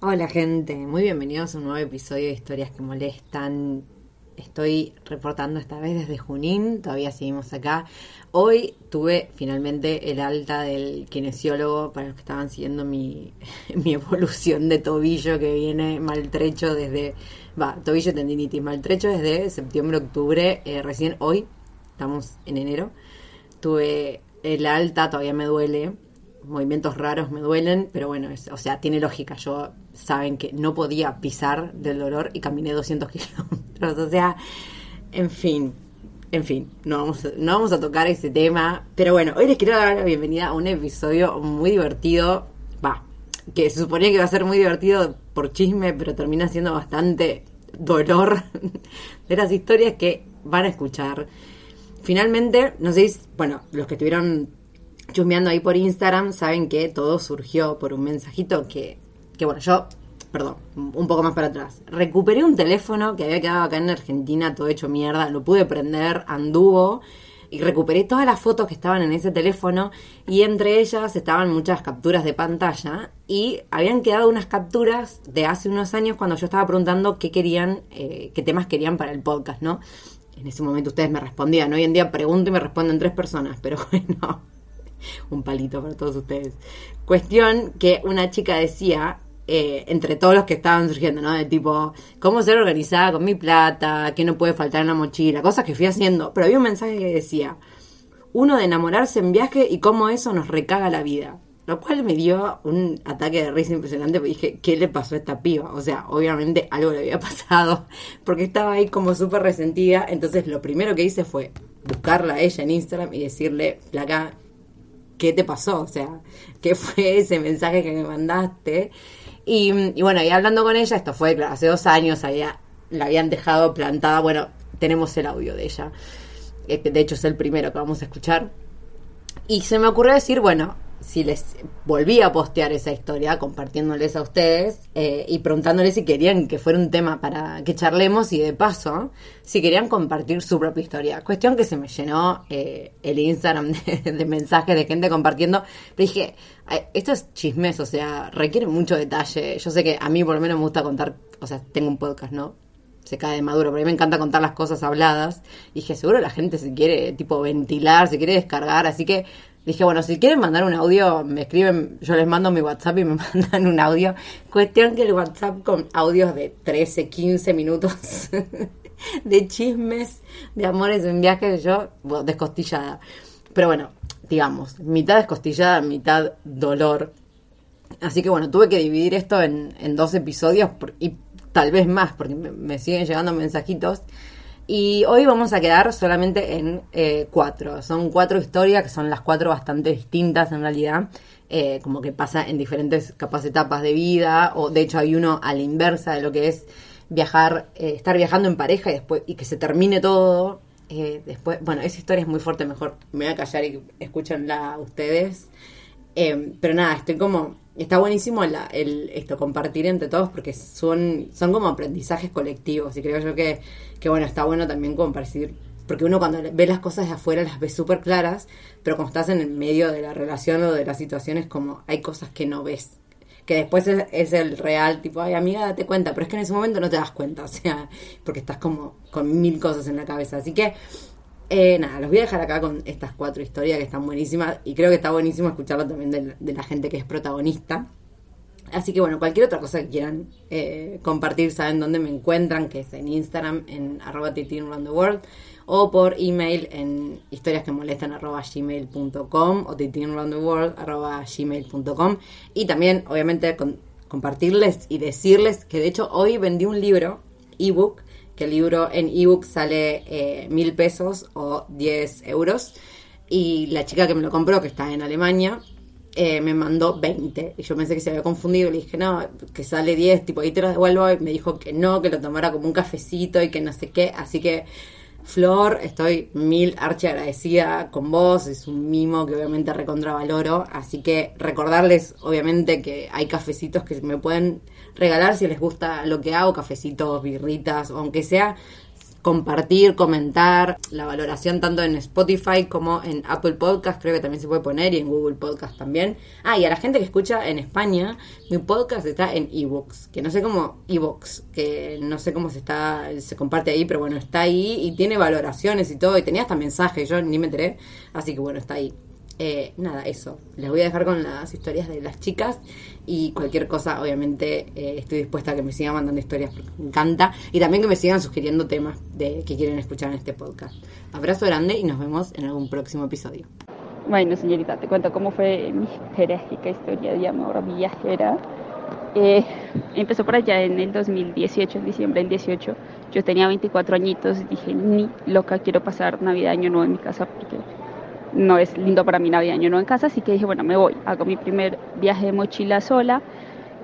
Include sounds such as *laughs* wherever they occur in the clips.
Hola gente, muy bienvenidos a un nuevo episodio de Historias que Molestan. Estoy reportando esta vez desde Junín, todavía seguimos acá. Hoy tuve finalmente el alta del kinesiólogo para los que estaban siguiendo mi, *laughs* mi evolución de tobillo que viene maltrecho desde, va, tobillo tendinitis, maltrecho desde septiembre, octubre, eh, recién hoy, estamos en enero, tuve el alta, todavía me duele, movimientos raros me duelen, pero bueno, es- o sea, tiene lógica. Yo saben que no podía pisar del dolor y caminé 200 *laughs* kilómetros. O sea, en fin, en fin, no vamos, a- no vamos a tocar ese tema. Pero bueno, hoy les quiero dar la bienvenida a un episodio muy divertido. Va, que se suponía que iba a ser muy divertido por chisme, pero termina siendo bastante dolor *laughs* de las historias que van a escuchar. Finalmente, no sé si, bueno, los que estuvieron chusmeando ahí por Instagram saben que todo surgió por un mensajito que, que bueno, yo, perdón, un poco más para atrás. Recuperé un teléfono que había quedado acá en Argentina todo hecho mierda, lo pude prender, anduvo y recuperé todas las fotos que estaban en ese teléfono y entre ellas estaban muchas capturas de pantalla y habían quedado unas capturas de hace unos años cuando yo estaba preguntando qué querían, eh, qué temas querían para el podcast, ¿no? En ese momento ustedes me respondían, hoy en día pregunto y me responden tres personas, pero *laughs* bueno, *laughs* un palito para todos ustedes. Cuestión que una chica decía, eh, entre todos los que estaban surgiendo, ¿no? De tipo, cómo ser organizada con mi plata, qué no puede faltar en la mochila, cosas que fui haciendo. Pero había un mensaje que decía, uno de enamorarse en viaje y cómo eso nos recaga la vida. Lo cual me dio un ataque de risa impresionante porque dije, ¿qué le pasó a esta piba? O sea, obviamente algo le había *laughs* pasado porque estaba ahí como súper resentida. Entonces lo primero que hice fue buscarla a ella en Instagram y decirle, placa, ¿qué te pasó? O sea, ¿qué fue ese mensaje que me mandaste? Y, bueno, y hablando con ella, esto fue claro, hace dos años, había, la habían dejado plantada. Bueno, tenemos el audio de ella. Eh, De hecho, es el primero que vamos a escuchar. Y se me ocurrió decir, bueno, si les volví a postear esa historia, compartiéndoles a ustedes eh, y preguntándoles si querían que fuera un tema para que charlemos y de paso, si querían compartir su propia historia. Cuestión que se me llenó eh, el Instagram *laughs* de, mensajes de gente compartiendo. Pero dije, "Ay, esto es chismes, o sea, requiere mucho detalle. Yo sé que a mí por lo menos me gusta contar, o sea, tengo un podcast, ¿no? se cae de maduro, pero a mí me encanta contar las cosas habladas. Y dije, seguro la gente se quiere, tipo, ventilar, se quiere descargar, así que dije, bueno, si quieren mandar un audio, me escriben, yo les mando mi WhatsApp y me *laughs* mandan un audio. Cuestión que el WhatsApp con audios de 13, 15 minutos *laughs* de chismes, de amores en viaje, yo, bueno, descostillada. Pero bueno, digamos, mitad descostillada, mitad dolor. Así que bueno, tuve que dividir esto en, dos episodios y tal vez más, porque me siguen llegando mensajitos. Y hoy vamos a quedar solamente en eh, cuatro. Son cuatro historias que son las cuatro bastante distintas en realidad. eh, como que pasa en diferentes capas etapas de vida. O de hecho hay uno a la inversa de lo que es viajar, eh, estar viajando en pareja y después y que se termine todo. eh, después, bueno, esa historia es muy fuerte, mejor me voy a callar y escúchenla ustedes. Pero nada, estoy como. Está buenísimo la- el, esto, compartir entre todos porque son, son como aprendizajes colectivos y creo yo que, que, bueno, está bueno también compartir. Porque uno cuando ve las cosas de afuera las ve súper claras, pero cuando estás en el medio de la relación o de la situación es como hay cosas que no ves. Que después es, es el real, tipo, ay amiga, date cuenta, pero es que en ese momento no te das cuenta, *laughs* o sea, porque estás como con mil cosas en la cabeza. Así que Eh, nada, los voy a dejar acá con estas cuatro historias que están buenísimas y creo que está buenísimo escucharlo también de, la gente que es protagonista. Así que bueno, cualquier otra cosa que quieran eh, compartir, saben dónde me encuentran, que es en Instagram, en arroba the world, o por email en historias que molestan gmail.com o world arroba gmail.com. Y también, obviamente, compartirles y decirles que de hecho hoy vendí un libro, ebook, que el libro en ebook sale eh, mil pesos o 10 euros. Y la chica que me lo compró, que está en Alemania, eh, me mandó 20. Y yo pensé que se había confundido. Le dije, no, que sale 10, tipo, ahí te lo devuelvo. Y me dijo que no, que lo tomara como un cafecito y que no sé qué. Así que, Flor, estoy mil archi agradecida con vos. Es un mimo que obviamente recontravaloro. Así que recordarles, obviamente, que hay cafecitos que me pueden regalar si les gusta lo que hago, cafecitos, birritas, aunque sea compartir, comentar, la valoración tanto en Spotify como en Apple Podcast, creo que también se puede poner, y en Google Podcast también. Ah, y a la gente que escucha en España, mi podcast está en ebooks, que no sé cómo, ebooks, que no sé cómo se está, se comparte ahí, pero bueno, está ahí y tiene valoraciones y todo, y tenía hasta mensajes, yo ni me enteré, así que bueno, está ahí. Eh, nada, eso. Les voy a dejar con las historias de las chicas y cualquier cosa, obviamente, eh, estoy dispuesta a que me sigan mandando historias porque me encanta y también que me sigan sugiriendo temas de que quieren escuchar en este podcast. Abrazo grande y nos vemos en algún próximo episodio. Bueno, señorita, te cuento cómo fue mi jerárquica historia de amor viajera. Eh, empezó por allá en el 2018, en diciembre del 18. Yo tenía 24 añitos y dije, ni loca, quiero pasar Navidad, Año Nuevo en mi casa porque no es lindo para mí Navidad Año Nuevo en casa, así que dije, bueno, me voy, hago mi primer viaje de mochila sola.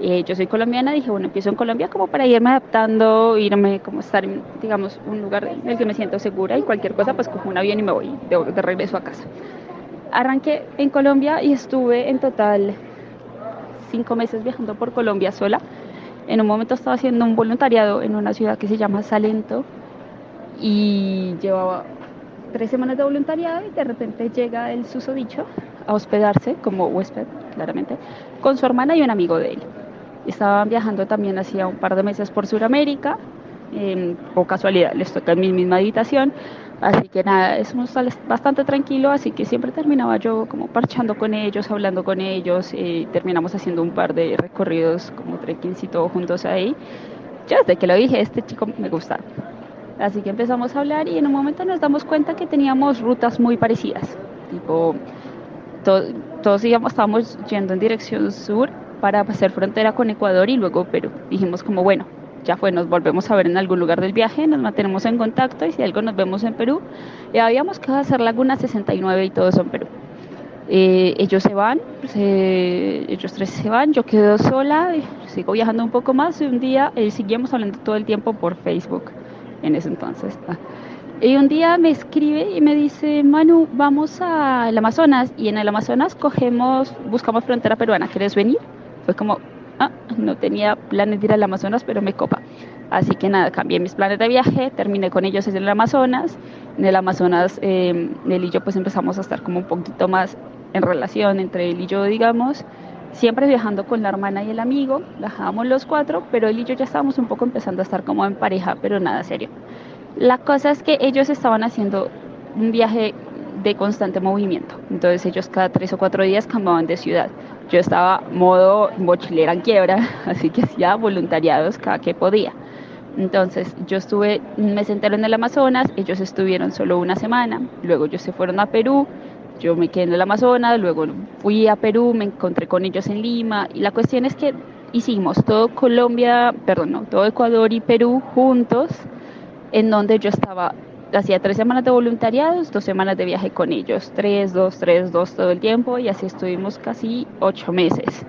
Eh, yo soy colombiana, dije, bueno, empiezo en Colombia como para irme adaptando, irme como estar en, digamos, un lugar en el que me siento segura y cualquier cosa, pues cojo un avión y me voy de, de regreso a casa. Arranqué en Colombia y estuve en total cinco meses viajando por Colombia sola. En un momento estaba haciendo un voluntariado en una ciudad que se llama Salento y llevaba tres semanas de voluntariado y de repente llega el susodicho a hospedarse como huésped, claramente, con su hermana y un amigo de él. Estaban viajando también hacía un par de meses por Sudamérica, eh, o casualidad les toca en mi misma habitación, así que nada, es un bastante tranquilo, así que siempre terminaba yo como parchando con ellos, hablando con ellos, y terminamos haciendo un par de recorridos como trekkings y todo juntos ahí. Yo desde que lo dije, este chico me gusta. Así que empezamos a hablar y en un momento nos damos cuenta que teníamos rutas muy parecidas. Tipo, todos íbamos, estábamos yendo en dirección sur para hacer frontera con Ecuador y luego Perú. Dijimos como, bueno, ya fue, nos volvemos a ver en algún lugar del viaje, nos mantenemos en contacto y si algo nos vemos en Perú. Y habíamos que hacer Laguna 69 y todos son Perú. Eh, ellos se van, ellos tres se van, yo quedo sola, sigo viajando un poco más y un día eh, seguimos hablando todo el tiempo por Facebook en ese entonces. Y un día me escribe y me dice, Manu, vamos al Amazonas y en el Amazonas cogemos, buscamos frontera peruana, ¿quieres venir? Fue como, ah, no tenía planes de ir al Amazonas, pero me copa. Así que nada, cambié mis planes de viaje, terminé con ellos en el Amazonas. En el Amazonas, eh, él y yo pues empezamos a estar como un poquito más en relación entre él y yo, digamos siempre viajando con la hermana y el amigo, viajábamos los cuatro, pero él y yo ya estábamos un poco empezando a estar como en pareja, pero nada serio. La cosa es que ellos estaban haciendo un viaje de constante movimiento, entonces ellos cada tres o cuatro días cambiaban de ciudad. Yo estaba modo mochilera en quiebra, *laughs* así que hacía voluntariados cada que podía. Entonces yo estuve un mes en el Amazonas, ellos estuvieron solo una semana, luego ellos se fueron a Perú, yo me quedé en el Amazonas, luego fui a Perú, me encontré con ellos en Lima y la cuestión es que hicimos todo Colombia, perdón, no, todo Ecuador y Perú juntos, en donde yo estaba, hacía tres semanas de voluntariados, dos semanas de viaje con ellos, tres, dos, tres, dos todo el tiempo y así estuvimos casi ocho meses.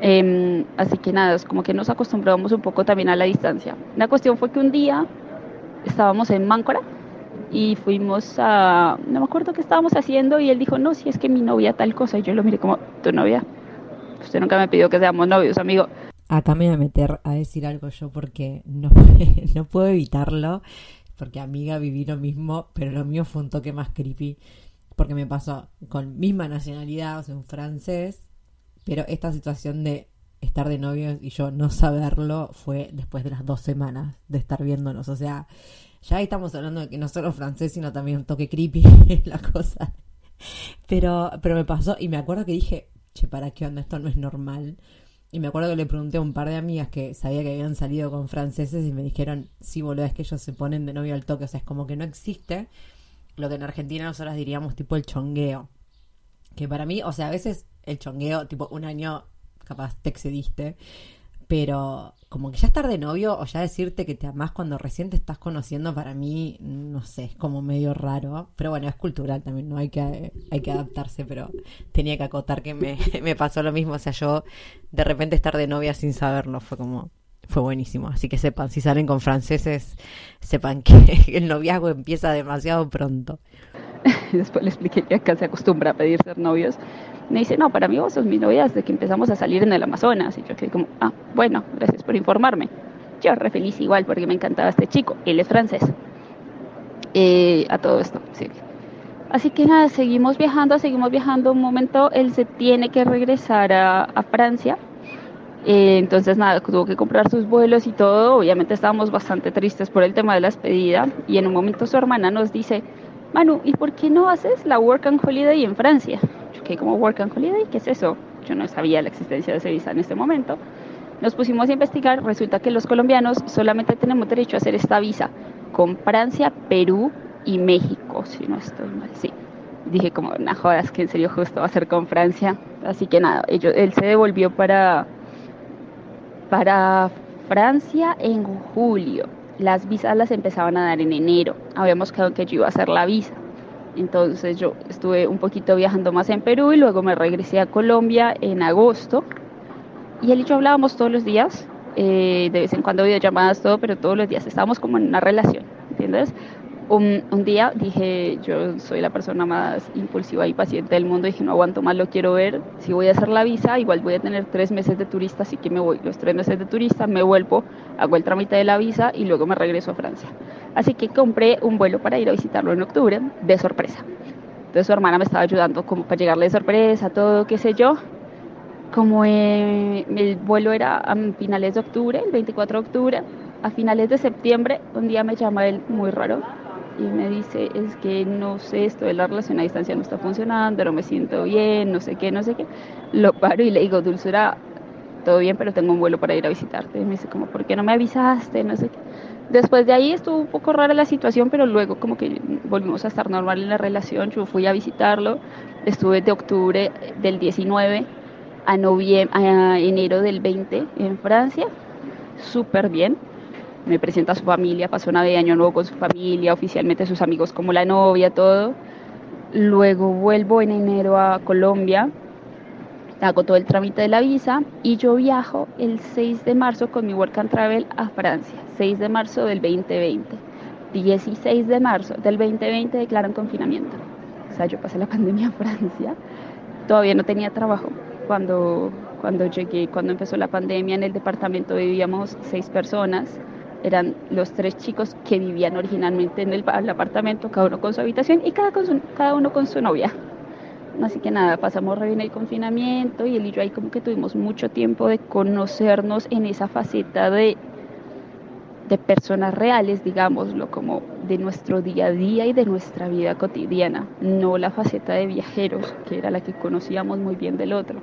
Em, así que nada, es como que nos acostumbramos un poco también a la distancia. La cuestión fue que un día estábamos en Máncora, y fuimos a, no me acuerdo qué estábamos haciendo y él dijo, no, si es que mi novia tal cosa y yo lo miré como, tu novia, usted nunca me pidió que seamos novios, amigo. Acá me voy a meter a decir algo yo porque no, *laughs* no puedo evitarlo, porque amiga viví lo mismo, pero lo mío fue un toque más creepy, porque me pasó con misma nacionalidad, o sea, un francés, pero esta situación de estar de novios y yo no saberlo fue después de las dos semanas de estar viéndonos. O sea, ya ahí estamos hablando de que no solo francés, sino también un toque creepy *laughs* la cosa. Pero, pero me pasó y me acuerdo que dije, che, ¿para qué onda? Esto no es normal. Y me acuerdo que le pregunté a un par de amigas que sabía que habían salido con franceses y me dijeron, sí, boludo, es que ellos se ponen de novio al toque. O sea, es como que no existe lo que en Argentina nosotros diríamos tipo el chongueo. Que para mí, o sea, a veces el chongueo, tipo un año capaz te excediste, pero como que ya estar de novio o ya decirte que te amás cuando recién te estás conociendo, para mí, no sé, es como medio raro. Pero bueno, es cultural también, ¿no? Hay que, hay que adaptarse, pero tenía que acotar que me, *laughs* me pasó lo mismo. O sea, yo de repente estar de novia sin saberlo fue como, fue buenísimo. Así que sepan, si salen con franceses, sepan que *laughs* el noviazgo empieza demasiado pronto. *laughs* Después le expliqué que acá se acostumbra a pedir ser novios me dice, no, para mí vos sos mi novia desde que empezamos a salir en el Amazonas. Y yo quedé como, ah, bueno, gracias por informarme. Yo re feliz igual porque me encantaba este chico, él es francés. Eh, a todo esto, sí. Así que nada, seguimos viajando, seguimos viajando. Un momento él se tiene que regresar a, Francia. Eh, entonces nada, tuvo que comprar sus vuelos y todo. Obviamente estábamos bastante tristes por el tema de la despedida. Y en un momento su hermana nos dice, Manu, ¿y por qué no haces la Work and Holiday en Francia? Como Work and Holiday, ¿qué es eso? Yo no sabía la existencia de ese visa en este momento. Nos pusimos a investigar, resulta que los colombianos solamente tenemos derecho a hacer esta visa con Francia, Perú y México, si no estoy mal, sí. Dije como, no jodas, que en serio justo va a ser con Francia. Así que nada, ellos, él se devolvió para, para Francia en julio. Las visas las empezaban a dar en enero. Habíamos quedado que yo iba a hacer la visa. Entonces yo estuve un poquito viajando más en Perú y luego me regresé a Colombia en agosto. Y él y yo hablábamos todos los días, eh, de vez en cuando videollamadas, todo, pero todos los días estábamos como en una relación, ¿entiendes? Un, día dije, yo soy la persona más impulsiva y paciente del mundo, dije, no aguanto más, lo quiero ver, si voy a hacer la visa, igual voy a tener tres meses de turista, así que me voy los tres meses de turista, me vuelvo, hago el trámite de la visa y luego me regreso a Francia. Así que compré un vuelo para ir a visitarlo en octubre, de sorpresa. Entonces su hermana me estaba ayudando como para llegarle de sorpresa, todo, qué sé yo. Como eh, el vuelo era a finales de octubre, el 24 de octubre, a finales de septiembre, un día me llama él muy raro y me dice, es que no sé, esto de la relación a distancia no está funcionando, no me siento bien, no sé qué, no sé qué. Lo paro y le digo, Dulzura, todo bien, pero tengo un vuelo para ir a visitarte. Y me dice, como, ¿por qué no me avisaste? No sé qué. Después de ahí estuvo un poco rara la situación, pero luego como que volvimos a estar normal en la relación. Yo fui a visitarlo, estuve de octubre del 19 a, a enero del 20 en Francia, súper bien. Me presenta a su familia, pasó de año nuevo con su familia, oficialmente sus amigos como la novia, todo. Luego vuelvo en enero a Colombia, hago todo el trámite de la visa y yo viajo el 6 de marzo con mi Work and Travel a Francia, 6 de marzo del 2020. 16 de marzo del 2020 declaran confinamiento. O sea, yo pasé la *laughs* pandemia en Francia, todavía no tenía trabajo. Cuando, cuando llegué, cuando empezó la pandemia, en el departamento vivíamos seis personas. Eran los tres chicos que vivían originalmente en el, apartamento, cada uno con su habitación y cada, con cada uno con su novia. Así que nada, pasamos re bien el confinamiento y él y yo ahí como que tuvimos mucho tiempo de conocernos en esa faceta de, de personas reales, digámoslo, como de nuestro día a día y de nuestra vida cotidiana, no la faceta de viajeros, que era la que conocíamos muy bien del otro.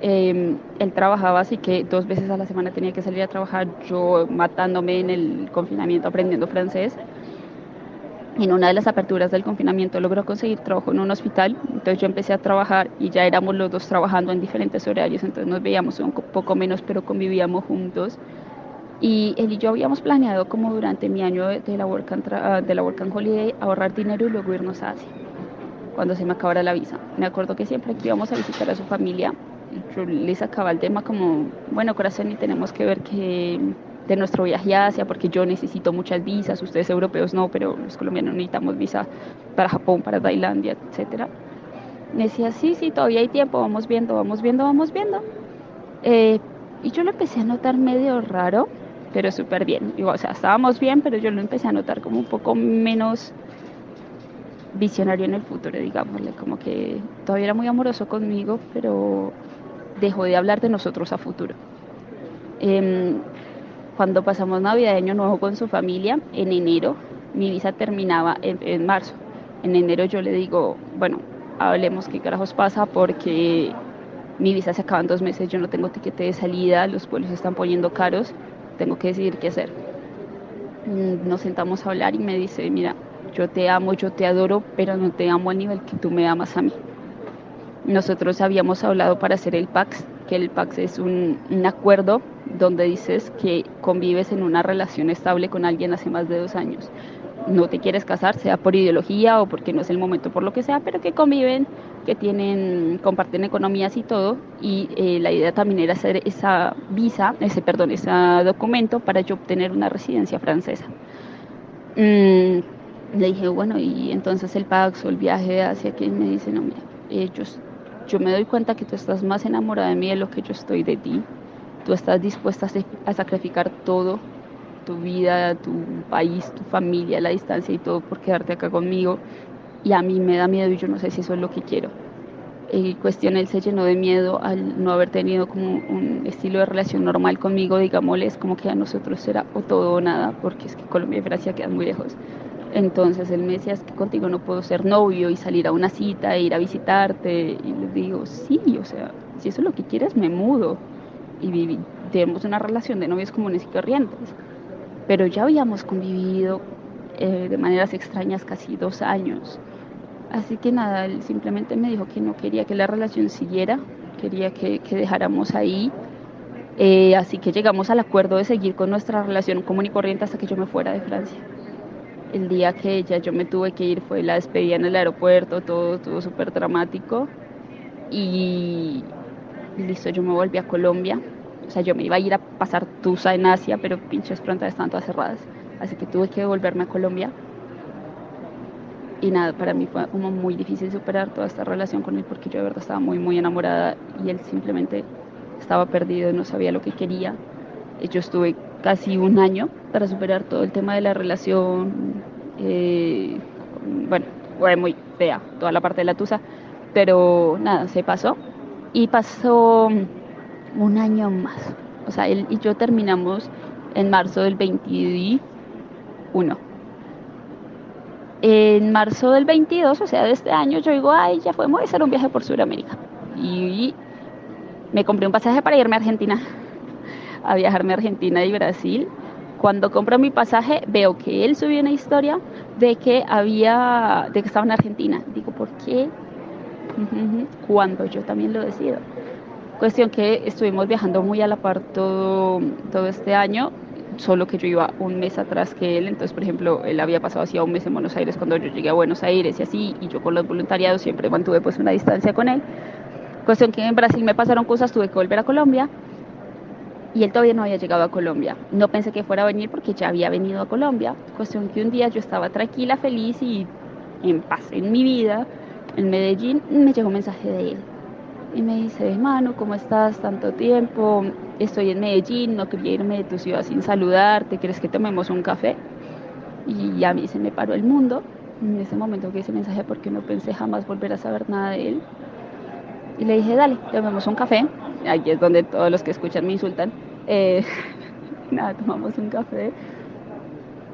Em, él trabajaba así que dos veces a la semana tenía que salir a trabajar, yo matándome en el confinamiento aprendiendo francés en una de las aperturas del confinamiento logró conseguir trabajo en un hospital, entonces yo empecé a trabajar y ya éramos los dos trabajando en diferentes horarios, entonces nos veíamos un poco menos, pero convivíamos juntos. Y él y yo habíamos planeado como durante mi año de la Work and, de la work and Holiday ahorrar dinero y luego irnos a Asia, cuando se me acabara la visa. Me acuerdo que siempre que íbamos a visitar a su familia, yo les sacaba el tema como, bueno, corazón, y tenemos que ver que de nuestro viaje a Asia, porque yo necesito muchas visas, ustedes europeos no, pero los colombianos necesitamos visa para Japón, para Tailandia, etcétera. Me decía, sí, sí, todavía hay tiempo, vamos viendo, vamos viendo, vamos viendo. Eh, y yo lo empecé a notar medio raro, pero súper bien. o sea, estábamos bien, pero yo lo empecé a notar como un poco menos visionario en el futuro, digámosle, como que todavía era muy amoroso conmigo, pero dejó de hablar de nosotros a futuro. Em, cuando pasamos Navidad de Año Nuevo con su familia, en enero, mi visa terminaba en, marzo. En enero yo le digo, bueno, hablemos qué carajos pasa porque mi visa se acaba en dos meses, yo no tengo tiquete de salida, los vuelos se están poniendo caros, tengo que decidir qué hacer. Mm, nos sentamos a hablar y me dice, mira, yo te amo, yo te adoro, pero no te amo al nivel que tú me amas a mí. Nosotros habíamos hablado para hacer el PAX, que el PAX es un, un acuerdo donde dices que convives en una relación estable con alguien hace más de dos años. No te quieres casar, sea por ideología o porque no es el momento, por lo que sea, pero que conviven, que tienen, comparten economías y todo. Y eh, la idea también era hacer esa visa, ese perdón, ese documento para yo obtener una residencia francesa. Mm, le dije, bueno, y entonces el Pax o el viaje hacia aquí me dice, no, mira, ellos, yo me doy cuenta que tú estás más enamorada de mí de lo que yo estoy de ti tú estás dispuesta a sacrificar todo, tu vida, tu país, tu familia, la distancia y todo por quedarte acá conmigo. Y a mí me da miedo y yo no sé si eso es lo que quiero. En cuestión, él se llenó de miedo al no haber tenido como un estilo de relación normal conmigo, digámosle, es como que a nosotros era o todo o nada, porque es que Colombia y Francia quedan muy lejos. Entonces él me decía, es que contigo no puedo ser novio y salir a una cita, e ir a visitarte. Y le digo, sí, o sea, si eso es lo que quieres, me mudo y tenemos una relación de novios comunes y corrientes. Pero ya habíamos convivido eh, de maneras extrañas casi dos años. Así que nada, él simplemente me dijo que no quería que la relación siguiera, quería que, que dejáramos ahí. Eh, así que llegamos al acuerdo de seguir con nuestra relación común y corriente hasta que yo me fuera de Francia. El día que ya yo me tuve que ir fue la despedida en el aeropuerto, todo estuvo súper dramático. Y, listo, yo me volví a Colombia. O sea, yo me iba a ir a pasar Tusa en Asia, pero pinches fronteras estaban todas cerradas. Así que tuve que volverme a Colombia. Y nada, para mí fue como muy difícil superar toda esta relación con él porque yo de verdad estaba muy, muy enamorada y él simplemente estaba perdido, no sabía lo que quería. Yo estuve casi un año para superar todo el tema de la relación. Eh, bueno, fue muy fea toda la parte de la tusa, pero nada, se pasó y pasó un año más. O sea, él y yo terminamos en marzo del 21. En marzo del 22, o sea, de este año, yo digo, ay, ya podemos hacer un viaje por Sudamérica. Y me compré un pasaje para irme a Argentina, a viajarme a Argentina y Brasil. Cuando compro mi pasaje, veo que él subió una historia de que había, de que estaba en Argentina. Digo, ¿por qué cuando yo también lo decido. Cuestión que estuvimos viajando muy a la par todo, todo este año, solo que yo iba un mes atrás que él, entonces por ejemplo él había pasado hacía un mes en Buenos Aires cuando yo llegué a Buenos Aires y así, y yo con los voluntariados siempre mantuve pues una distancia con él. Cuestión que en Brasil me pasaron cosas, tuve que volver a Colombia y él todavía no había llegado a Colombia. No pensé que fuera a venir porque ya había venido a Colombia. Cuestión que un día yo estaba tranquila, feliz y en paz en mi vida en Medellín, me llegó un mensaje de él. Y me dice, hermano, ¿cómo estás? Tanto tiempo, estoy en Medellín, no quería irme de tu ciudad sin saludarte, ¿quieres que tomemos un café? Y a mí se me paró el mundo en ese momento que ese mensaje porque no pensé jamás volver a saber nada de él. Y le dije, dale, tomemos un café. Aquí es donde todos los que escuchan me insultan. Eh, *laughs* nada, tomamos un café.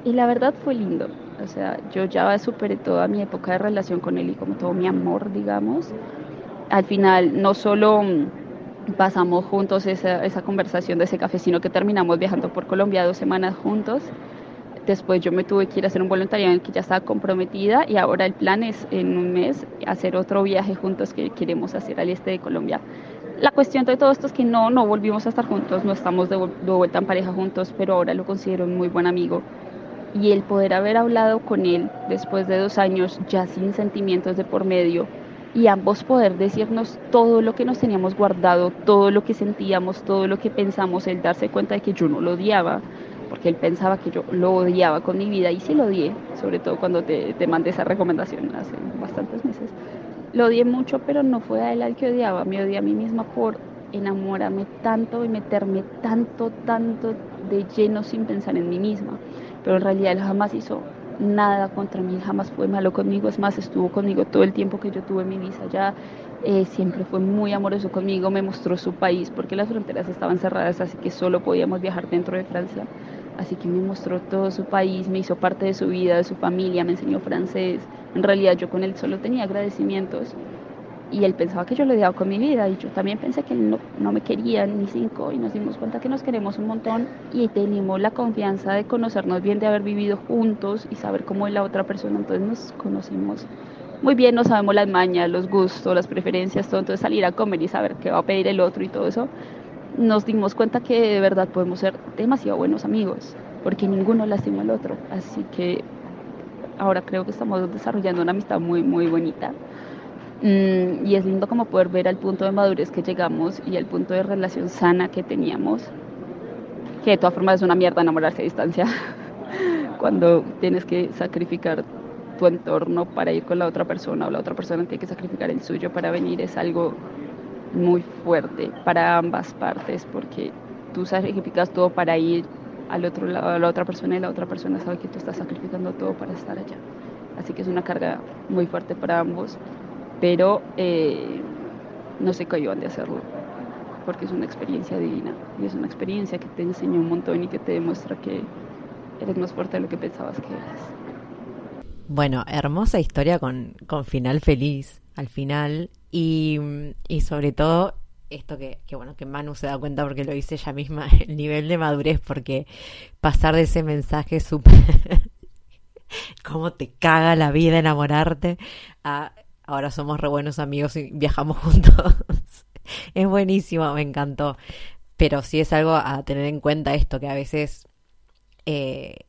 Y la verdad fue lindo. O sea, yo ya superé toda mi época de relación con él y como todo mi amor, digamos. Al final, no solo mm, pasamos juntos esa, esa conversación de ese café, sino que terminamos viajando por Colombia dos semanas juntos. Después yo me tuve que ir a hacer un voluntariado en el que ya estaba comprometida y ahora el plan es en un mes hacer otro viaje juntos que queremos hacer al este de Colombia. La cuestión de todo esto es que no, no volvimos a estar juntos, no estamos de, de vuelta en pareja juntos, pero ahora lo considero un muy buen amigo y el poder haber hablado con él después de dos años ya sin sentimientos de por medio y ambos poder decirnos todo lo que nos teníamos guardado, todo lo que sentíamos, todo lo que pensamos, el darse cuenta de que yo no lo odiaba, porque él pensaba que yo lo odiaba con mi vida y sí lo odié, sobre todo cuando te, te mandé esa recomendación hace bastantes meses. Lo odié mucho, pero no fue a él al que odiaba, me odié a mí misma por enamorarme tanto y meterme tanto, tanto de lleno sin pensar en mí misma pero en realidad él jamás hizo nada contra mí, jamás fue malo conmigo, es más, estuvo conmigo todo el tiempo que yo tuve mi visa allá, eh, siempre fue muy amoroso conmigo, me mostró su país porque las fronteras estaban cerradas, así que solo podíamos viajar dentro de Francia. Así que me mostró todo su país, me hizo parte de su vida, de su familia, me enseñó francés. En realidad yo con él solo tenía agradecimientos y él pensaba que yo había dado con mi vida. Y yo también pensé que no, no, me quería ni cinco y nos dimos cuenta que nos queremos un montón. Y tenemos la confianza de conocernos bien, de haber vivido juntos y saber cómo es la otra persona, entonces nos conocimos muy bien, no sabemos las mañas, los gustos, las preferencias, todo, entonces salir a comer y saber qué va a pedir el otro y todo eso, nos dimos cuenta que de verdad podemos ser demasiado buenos amigos, porque ninguno lastima al otro, así que ahora creo que estamos desarrollando una amistad muy, muy bonita. Mm, y es lindo como poder ver al punto de madurez que llegamos y al punto de relación sana que teníamos, que de todas formas es una mierda enamorarse a distancia, *laughs* cuando tienes que sacrificar tu entorno para ir con la otra persona o la otra persona tiene que sacrificar el suyo para venir es algo muy fuerte para ambas partes porque tú sacrificas todo para ir al otro lado a la otra persona y la otra persona sabe que tú estás sacrificando todo para estar allá. Así que es una carga muy fuerte para ambos pero eh, no se cohiban de hacerlo, porque es una experiencia divina y es una experiencia que te enseña un montón y que te demuestra que eres más fuerte de lo que pensabas que eres. Bueno, hermosa historia con, con final feliz al final y, y sobre todo esto que, que, bueno, que Manu se da cuenta porque lo dice ella misma, *laughs* el nivel de madurez, porque pasar de ese mensaje súper, *laughs* cómo te caga la vida enamorarte, a ahora somos re buenos amigos y viajamos *laughs* juntos. es buenísimo, me encantó. Pero sí es algo a tener en cuenta esto, que a veces eh,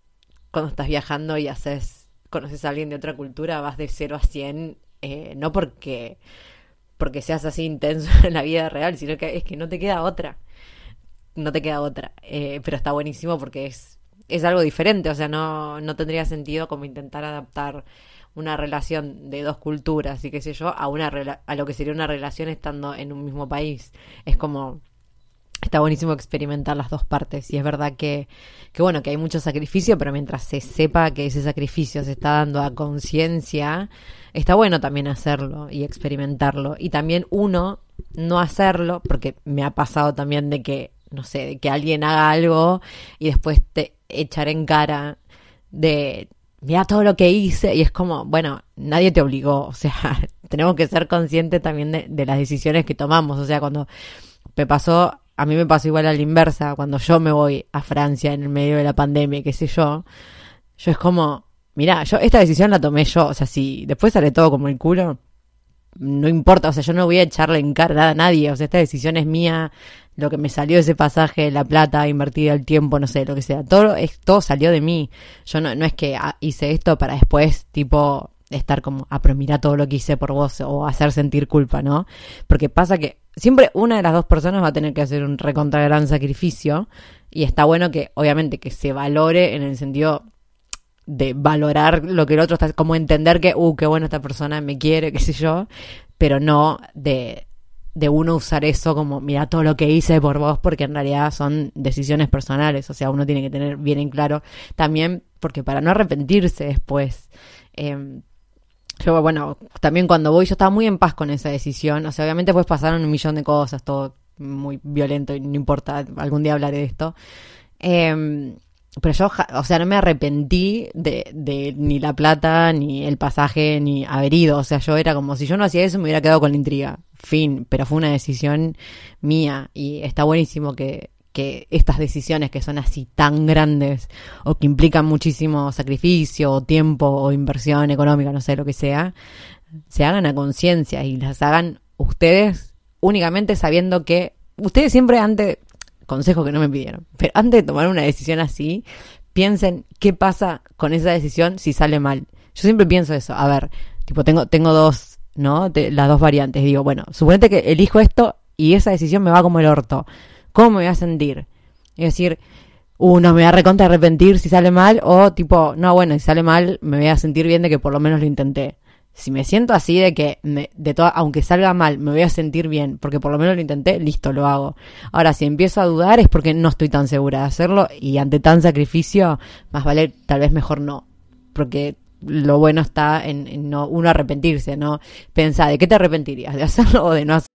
cuando estás viajando y haces, conoces a alguien de otra cultura, vas de 0 a 100, eh, no porque, porque seas así intenso *laughs* en la vida real, sino que es que no te queda otra. No te queda otra. Eh, pero está buenísimo porque es, es algo diferente, o sea, no, no tendría sentido como intentar adaptar una relación de dos culturas y qué sé yo, a, una a lo que sería una relación estando en un mismo país. Es como está buenísimo experimentar las dos partes y es verdad que, que bueno que hay mucho sacrificio pero mientras se sepa que ese sacrificio se está dando a conciencia está bueno también hacerlo y experimentarlo. Y también uno no hacerlo porque me ha pasado también de que no sé de que alguien haga algo y después te echar en cara de mira todo lo que hice y es como, bueno, nadie te obligó, o sea, *laughs* tenemos que ser conscientes también de, las decisiones que tomamos, o sea, cuando me pasó, a mí me pasó igual a la inversa, cuando yo me voy a Francia en el medio de la pandemia, qué sé yo, yo es como, mira, yo esta decisión la tomé yo, o sea, si después sale todo como el culo, no importa, o sea, yo no voy a echarle en cara a nadie, o sea, esta decisión es mía, lo que me salió de ese pasaje, la plata invertida, el tiempo, no sé, lo que sea, todo, es, todo salió de mí. Yo no, no es que ah, hice esto para después, tipo, estar como, ah, pero mira todo lo que hice por vos o hacer sentir culpa, ¿no? Porque pasa que siempre una de las dos personas va a tener que hacer un recontra gran sacrificio y está bueno que, obviamente, que se valore en el sentido de valorar lo que el otro está, como entender que, uh, qué bueno esta persona me quiere, qué sé yo, pero no de de uno usar eso como, mira todo lo que hice por vos, porque en realidad son decisiones personales, o sea, uno tiene que tener bien en claro también, porque para no arrepentirse después. Eh, yo, bueno, también cuando voy, yo estaba muy en paz con esa decisión, o sea, obviamente pues pasaron un millón de cosas, todo muy violento y no importa, algún día hablaré de esto. Eh, pero yo, o sea, no me arrepentí de, de, ni la plata, ni el pasaje, ni haber ido. O sea, yo era como si yo no hacía eso, me hubiera quedado con la intriga. Fin. Pero fue una decisión mía. Y está buenísimo que, que estas decisiones que son así tan grandes o que implican muchísimo sacrificio, o tiempo, o inversión económica, no sé lo que sea, se hagan a conciencia y las hagan ustedes únicamente sabiendo que ustedes siempre antes consejo que no me pidieron. Pero antes de tomar una decisión así, piensen qué pasa con esa decisión si sale mal. Yo siempre pienso eso. A ver, tipo, tengo, tengo dos, ¿no? las dos variantes. Digo, bueno, suponete que elijo esto y esa decisión me va como el orto. ¿Cómo me voy a sentir? Es decir, uno uh, me va a recontra arrepentir si sale mal, o tipo, no, bueno, si sale mal, me voy a sentir bien de que por lo menos lo intenté si me siento así de que, me, de todo, aunque salga mal, me voy a sentir bien, porque por lo menos lo intenté, listo, lo hago. Ahora, si empiezo a dudar es porque no estoy tan segura de hacerlo y ante tan sacrificio, más vale tal vez mejor no. porque lo bueno está en, en no uno arrepentirse, ¿no? Pensá, ¿de qué te arrepentirías? ¿De hacerlo o de no hacerlo?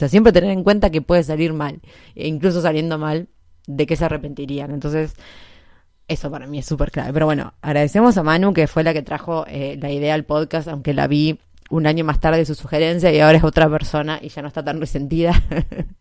Sea, siempre tener en cuenta que puede salir mal. E incluso saliendo mal, de qué se arrepentirían. Entonces, eso para mí es súper clave. Pero bueno, agradecemos a Manu, que fue la que trajo eh, la idea al podcast, aunque la vi un año más tarde su sugerencia y ahora es otra persona y ya no está tan resentida.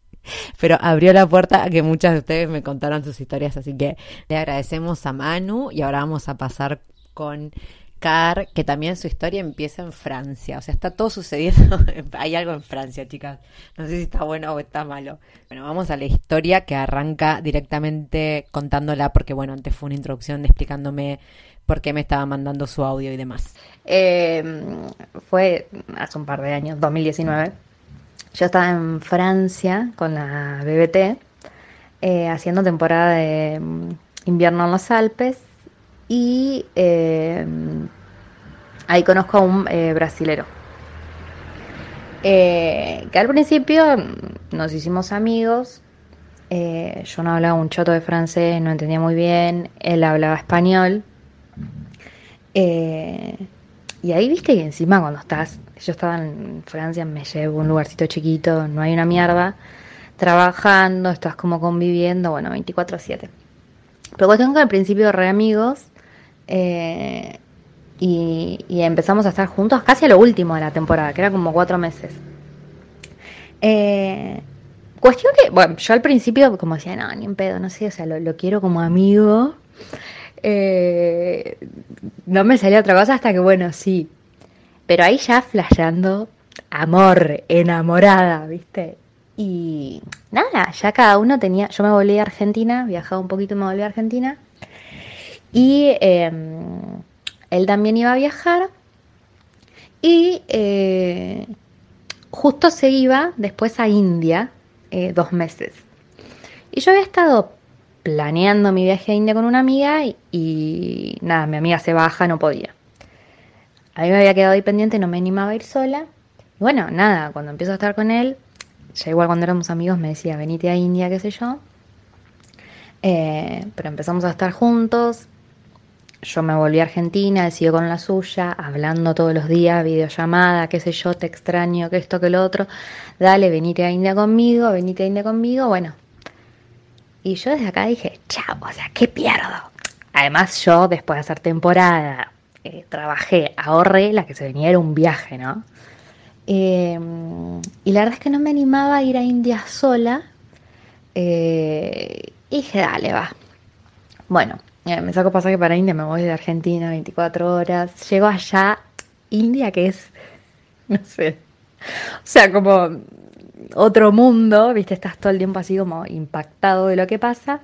*laughs* Pero abrió la puerta a que muchas de ustedes me contaran sus historias, así que le agradecemos a Manu y ahora vamos a pasar con Que también su historia empieza en Francia. O sea, está todo sucediendo. *laughs* Hay algo en Francia, chicas. No sé si está bueno o está malo. Bueno, vamos a la historia que arranca directamente contándola, porque bueno, antes fue una introducción explicándome por qué me estaba mandando su audio y demás. Eh, fue hace un par de años, 2019. Yo estaba en Francia con la BBT, eh, haciendo temporada de mm, invierno en los Alpes y eh, ahí conozco a un eh, brasilero. Eh, que al principio nos hicimos amigos. eh, yo no hablaba un choto de francés, no entendía muy bien. Él hablaba español. Y ahí viste que encima cuando estás, yo estaba en Francia, me llevo un lugarcito chiquito, no hay una mierda, trabajando, estás como conviviendo, bueno, 24/7. Pero cuestión que al principio re amigos eh, y, empezamos a estar juntos casi a lo último de la temporada, que era como cuatro meses. Eh, cuestión que, bueno, yo al principio como decía, no, ni en pedo, no sé, o sea, lo, quiero como amigo. Eh, no me salía otra cosa hasta que, bueno, sí. Pero ahí ya flasheando amor, enamorada, ¿viste? Y nada, ya cada uno tenía. Yo me volví a Argentina, viajaba un poquito y me volví a Argentina. Y eh, él también iba a viajar. Y eh, justo se iba después a India eh, dos meses. Y yo había estado planeando mi viaje a India con una amiga y, nada, mi amiga se baja, no podía. A mí me había quedado ahí pendiente, no me animaba a ir sola. Bueno, nada, cuando empiezo a estar con él, ya igual cuando éramos amigos me decía, venite a India, qué sé yo. Eh, pero empezamos a estar juntos. Yo me volví a Argentina, él siguió con la suya, hablando todos los días, videollamada, qué sé yo, te extraño, que esto, que lo otro. Dale, venite a India conmigo, venite a India conmigo, bueno. Y yo desde acá dije, chao, o sea, ¿qué pierdo? Además yo, después de hacer temporada, eh, trabajé, ahorré, la que se venía era un viaje, ¿no? Eh, y la verdad es que no me animaba a ir a India sola, Eh, y dije, dale, va. Bueno, me saco pasaje para India, me voy de Argentina, 24 horas. Llego allá, India, que es, *laughs* no sé, o sea, como otro mundo, viste, estás todo el tiempo así como impactado de lo que pasa.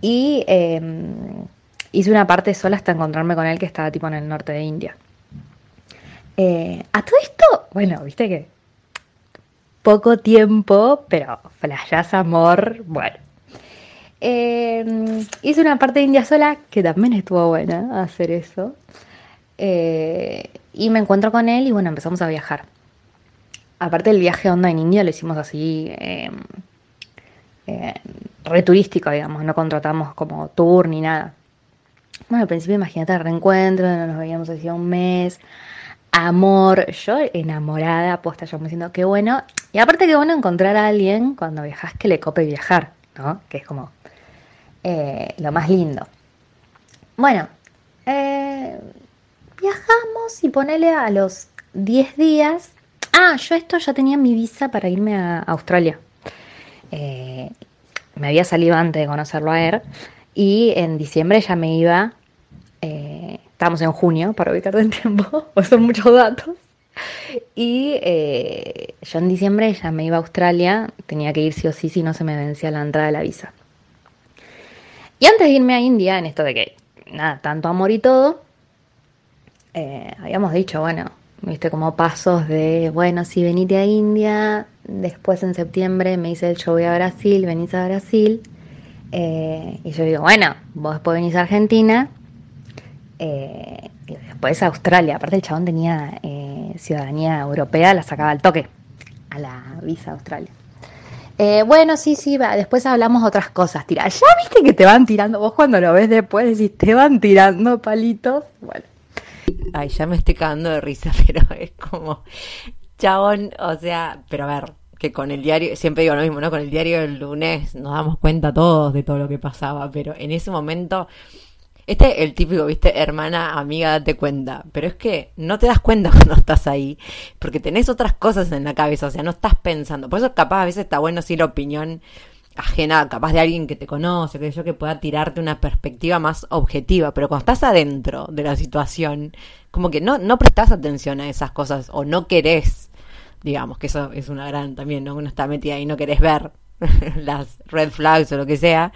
Y eh, hice una parte sola hasta encontrarme con él que estaba tipo en el norte de India. Eh, a todo esto, bueno, viste que poco tiempo, pero flashás amor, bueno. Eh, hice una parte de India sola que también estuvo buena hacer eso. Eh, y me encuentro con él y bueno, empezamos a viajar. Aparte del viaje onda en India lo hicimos así, eh, eh, re turístico, digamos, no contratamos como tour ni nada. Bueno, al principio imagínate el reencuentro, no nos veíamos hacía un mes, amor, yo enamorada, aposta, yo me diciendo qué bueno. Y aparte qué bueno encontrar a alguien cuando viajas que le cope viajar, ¿no? Que es como eh, lo más lindo. Bueno, eh, viajamos y ponele a los 10 días. Ah, yo esto ya tenía mi visa para irme a Australia. Eh, me había salido antes de conocerlo a él y en diciembre ya me iba, estamos en junio para ubicarte en tiempo, *laughs* pues son muchos datos. Y yo en diciembre ya me iba a Australia, tenía que ir sí o sí si no se me vencía la entrada de la visa. Y antes de irme a India, en esto de que, nada, tanto amor y todo, eh, habíamos dicho, bueno, viste como pasos de, bueno, si venite a India, después en septiembre me dice yo voy a Brasil, venís a Brasil. Eh, y yo digo, bueno, vos después venís a Argentina eh, y después a Australia. Aparte el chabón tenía eh, ciudadanía europea, la sacaba al toque a la visa a Australia. Eh, bueno, sí, sí, va. después hablamos otras cosas. Tira, ya viste que te van tirando, vos cuando lo ves después decís, te van tirando palitos. Bueno, Ay, ya me estoy cagando de risa, *laughs* pero es como, chabón, o sea, pero a ver, que con el diario, siempre digo lo mismo, ¿no? Con el diario del lunes nos damos cuenta todos de todo lo que pasaba, pero en ese momento, este es el típico, viste, hermana, amiga, date cuenta, pero es que no te das cuenta *laughs* cuando estás ahí, porque tenés otras cosas en la cabeza, o sea, no estás pensando, por eso capaz a veces está bueno sí la opinión ajena, capaz de alguien que te conoce, que yo, que pueda tirarte una perspectiva más objetiva, pero cuando estás adentro de la situación, como que no, no prestás atención a esas cosas o no querés, digamos, que eso es una gran también, ¿no? Uno está metida ahí y no querés ver *laughs* las red flags o lo que sea,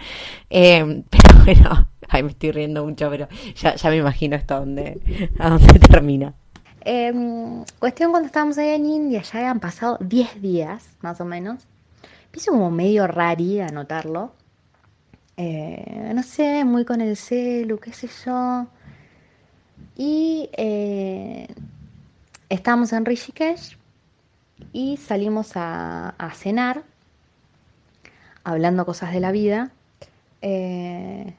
eh, *laughs* pero bueno, *laughs* ay, me estoy riendo mucho, pero ya, ya me imagino esto a dónde, a dónde *laughs* termina. Eh, cuestión cuando estábamos ahí en India, ya habían pasado 10 días, más o menos. Empiezo como medio rari a notarlo. Eh, no sé, muy con el celu, qué sé yo. Y eh, estábamos en Rishikesh y salimos a, a cenar, hablando cosas de la vida. Eh,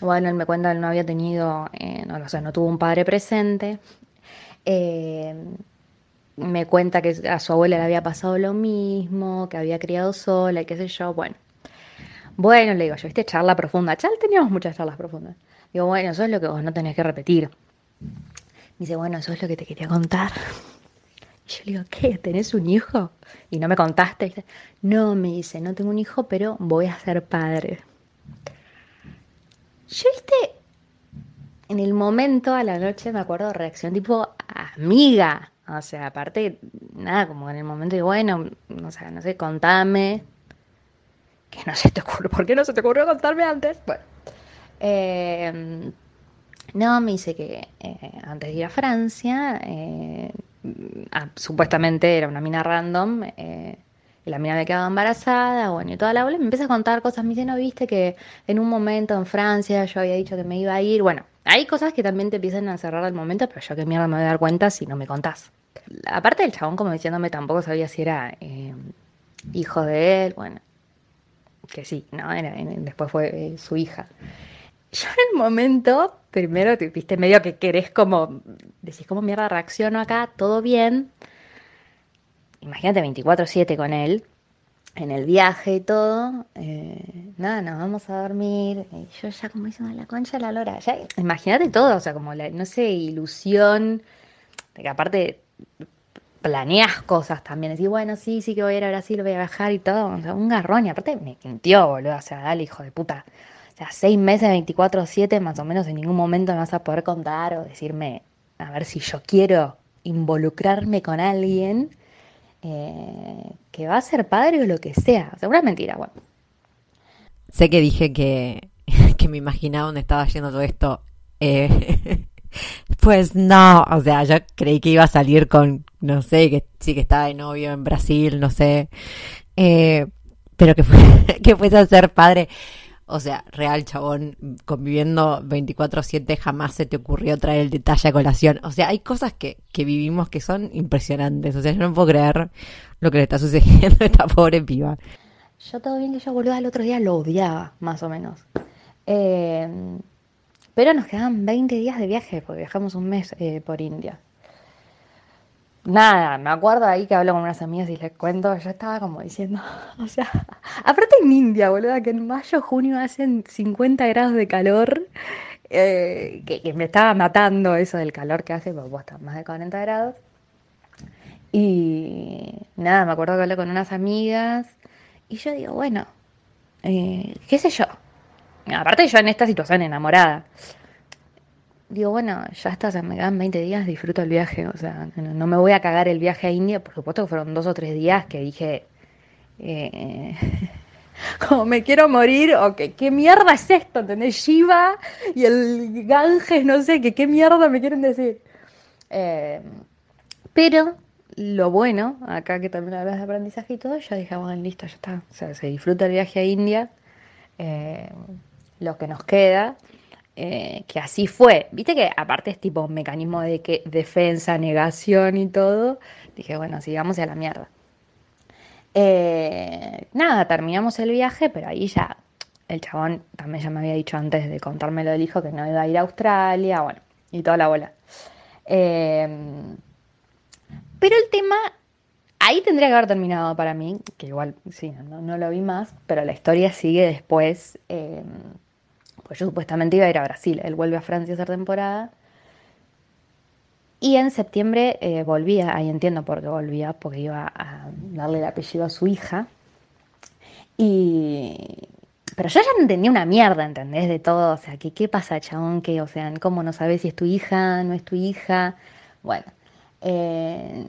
bueno, él me cuenta que él no había tenido, eh, no, o sea, no tuvo un padre presente. Eh, me cuenta que a su abuela le había pasado lo mismo, que había criado sola y qué sé yo. Bueno, bueno, le digo yo, viste, charla profunda. Ya teníamos muchas charlas profundas. Digo, bueno, eso es lo que vos no tenés que repetir. Me dice, bueno, eso es lo que te quería contar. Y yo le digo, ¿qué? ¿Tenés un hijo? Y no me contaste. No, me dice, no tengo un hijo, pero voy a ser padre. Yo, viste, en el momento, a la noche, me acuerdo, reacción tipo amiga. O sea, aparte, nada, como en el momento de, bueno, o sea, no sé, contame. Que no se te ocurrió, ¿por qué no se te ocurrió contarme antes? Bueno. Eh, no, me dice que eh, antes de ir a Francia, eh, ah, supuestamente era una mina random, eh, y la mina había quedado embarazada, bueno, y toda la bola, me empieza a contar cosas, me dice, no viste que en un momento en Francia yo había dicho que me iba a ir, bueno, hay cosas que también te empiezan a cerrar al momento, pero yo qué mierda me voy a dar cuenta si no me contás. Aparte del chabón como diciéndome tampoco sabía si era eh, hijo de él, bueno, que sí, ¿no? Era- en- después fue eh, su hija. Yo en el momento, primero, te- viste, medio que querés como, decís, ¿cómo mierda reacciono acá? ¿Todo bien? Imagínate 24/7 con él, en el viaje y todo. eh, nada, nos vamos a dormir. Y yo ya como diciendo, la concha de la lora. Ya, imagínate todo, o sea, como la, no sé, ilusión, de que aparte planeás cosas también. Decís, bueno, sí, sí que voy a ir a Brasil, voy a viajar y todo. O sea, un garrón. Y aparte me quintió, boludo. O sea, dale, hijo de puta. O sea, seis meses, 24-7, más o menos, en ningún momento me vas a poder contar o decirme, a ver si yo quiero involucrarme con alguien eh, que va a ser padre o lo que sea. O sea, mentira, bueno. Sé que dije que, *laughs* que me imaginaba dónde estaba yendo todo esto. Eh, *laughs* pues no, o sea, yo creí que iba a salir con, no sé, que sí que estaba de novio en Brasil, no sé. Eh, pero que, *laughs* que fuese a ser padre. O sea, real, chabón, conviviendo 24-7 jamás se te ocurrió traer el detalle a colación. O sea, hay cosas que, que vivimos que son impresionantes. O sea, yo no puedo creer lo que le está sucediendo a esta pobre piba. Yo todo bien que yo boluda el otro día lo odiaba, más o menos. Eh, pero nos quedaban 20 días de viaje, porque viajamos un mes eh, por India. Nada, me acuerdo ahí que hablo con unas amigas y les cuento, yo estaba como diciendo, *laughs* o sea, aparte en India, boluda, que en mayo, junio hacen 50 grados de calor, eh, que, me estaba matando eso del calor que hace, porque vos estás más de 40 grados. Y nada, me acuerdo que hablé con unas amigas y yo digo, bueno, eh, qué sé yo. Aparte yo en esta situación enamorada. Digo, bueno, ya está, o me quedan 20 días, disfruto el viaje. O sea, no, me voy a cagar el viaje a India. Por supuesto que fueron dos o tres días que dije, eh, *laughs* como me quiero morir, o que qué mierda es esto, ¿entendés? Shiva y el Ganges, no sé, que qué mierda me quieren decir. Eh, pero lo bueno, acá que también hablas de aprendizaje y todo, yo dije, bueno, listo, ya está. O sea, se disfruta el viaje a India, eh, lo que nos queda, eh, que así fue. Viste que aparte es tipo un mecanismo de que defensa, negación y todo. Dije, bueno, sigamos a la mierda. Eh, nada, terminamos el viaje, pero ahí ya el chabón también ya me había dicho antes de contármelo del hijo que no iba a ir a Australia, bueno, y toda la bola. Eh, pero el tema, ahí tendría que haber terminado para mí, que igual, sí, no, no lo vi más, pero la historia sigue después. Pues yo supuestamente iba a ir a Brasil, él vuelve a Francia a hacer temporada. Y en septiembre eh, volvía, ahí entiendo por qué volvía, porque iba a darle el apellido a su hija. Y... Pero yo ya no entendía una mierda, ¿entendés? De todo, o sea, que qué pasa, chabón, que, o sea, cómo no sabes si es tu hija, no es tu hija. Bueno, eh,